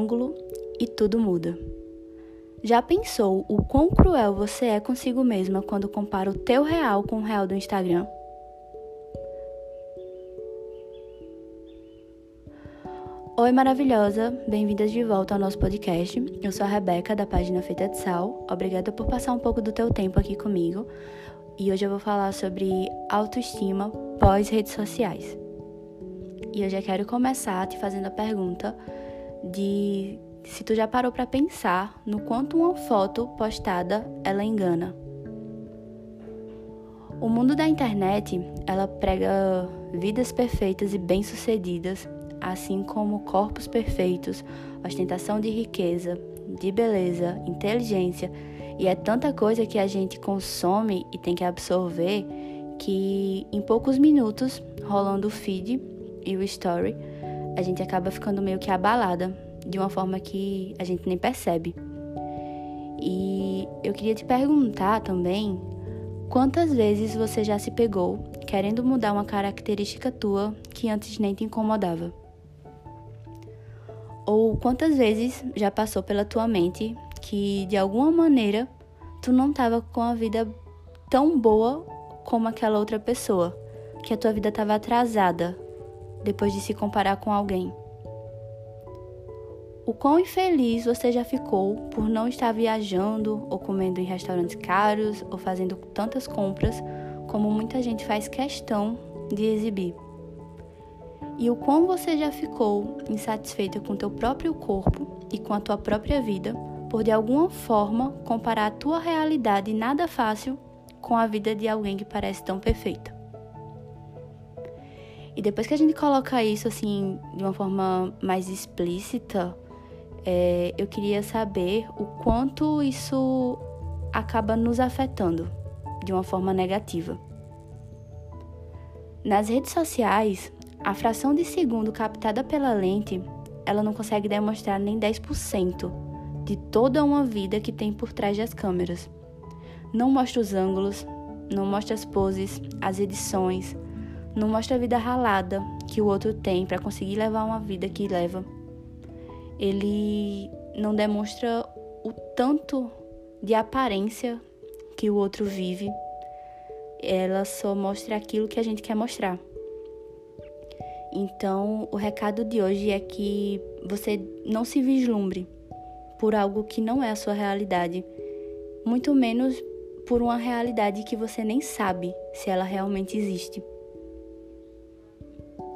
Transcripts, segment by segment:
ângulo e tudo muda. Já pensou o quão cruel você é consigo mesma quando compara o teu real com o real do Instagram? Oi, maravilhosa! Bem-vindas de volta ao nosso podcast. Eu sou a Rebeca, da página Feita de Sal. Obrigada por passar um pouco do teu tempo aqui comigo. E hoje eu vou falar sobre autoestima pós-redes sociais. E eu já quero começar te fazendo a pergunta de se tu já parou para pensar no quanto uma foto postada ela engana. O mundo da internet, ela prega vidas perfeitas e bem-sucedidas, assim como corpos perfeitos, ostentação de riqueza, de beleza, inteligência, e é tanta coisa que a gente consome e tem que absorver que em poucos minutos, rolando o feed e o story, a gente acaba ficando meio que abalada de uma forma que a gente nem percebe. E eu queria te perguntar também quantas vezes você já se pegou querendo mudar uma característica tua que antes nem te incomodava? Ou quantas vezes já passou pela tua mente que de alguma maneira tu não estava com a vida tão boa como aquela outra pessoa, que a tua vida estava atrasada depois de se comparar com alguém? O quão infeliz você já ficou por não estar viajando ou comendo em restaurantes caros ou fazendo tantas compras como muita gente faz questão de exibir. E o quão você já ficou insatisfeita com teu próprio corpo e com a tua própria vida por de alguma forma comparar a tua realidade nada fácil com a vida de alguém que parece tão perfeita. E depois que a gente coloca isso assim de uma forma mais explícita, é, eu queria saber o quanto isso acaba nos afetando de uma forma negativa. Nas redes sociais, a fração de segundo captada pela lente, ela não consegue demonstrar nem 10% de toda uma vida que tem por trás das câmeras. Não mostra os ângulos, não mostra as poses, as edições, não mostra a vida ralada que o outro tem para conseguir levar uma vida que leva ele não demonstra o tanto de aparência que o outro vive, ela só mostra aquilo que a gente quer mostrar. Então, o recado de hoje é que você não se vislumbre por algo que não é a sua realidade, muito menos por uma realidade que você nem sabe se ela realmente existe.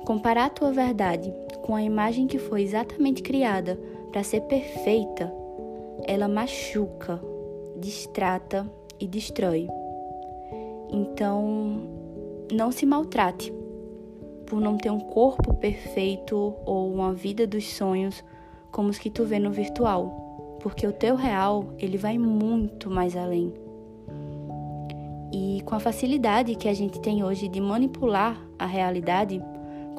Comparar a tua verdade com a imagem que foi exatamente criada para ser perfeita, ela machuca, distrata e destrói. Então, não se maltrate por não ter um corpo perfeito ou uma vida dos sonhos como os que tu vê no virtual, porque o teu real, ele vai muito mais além. E com a facilidade que a gente tem hoje de manipular a realidade,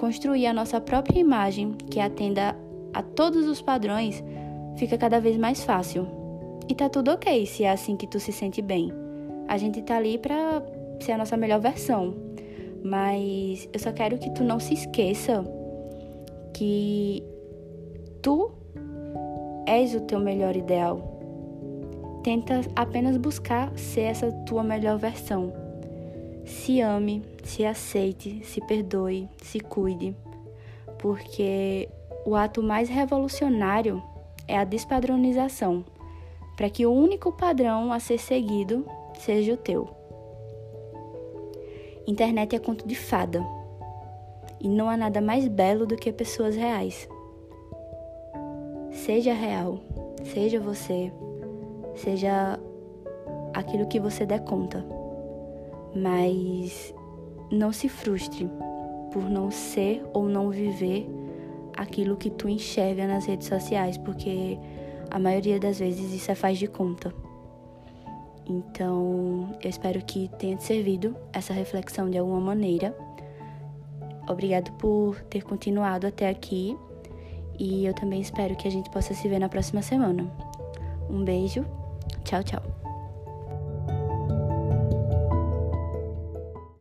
construir a nossa própria imagem que atenda a todos os padrões fica cada vez mais fácil. E tá tudo ok se é assim que tu se sente bem. A gente tá ali pra ser a nossa melhor versão. Mas eu só quero que tu não se esqueça que tu és o teu melhor ideal. Tenta apenas buscar ser essa tua melhor versão. Se ame, se aceite, se perdoe, se cuide, porque o ato mais revolucionário é a despadronização, para que o único padrão a ser seguido seja o teu. Internet é conto de fada, e não há nada mais belo do que pessoas reais. Seja real, seja você, seja aquilo que você der conta mas não se frustre por não ser ou não viver aquilo que tu enxerga nas redes sociais, porque a maioria das vezes isso é faz de conta. Então, eu espero que tenha te servido essa reflexão de alguma maneira. Obrigado por ter continuado até aqui e eu também espero que a gente possa se ver na próxima semana. Um beijo, tchau, tchau.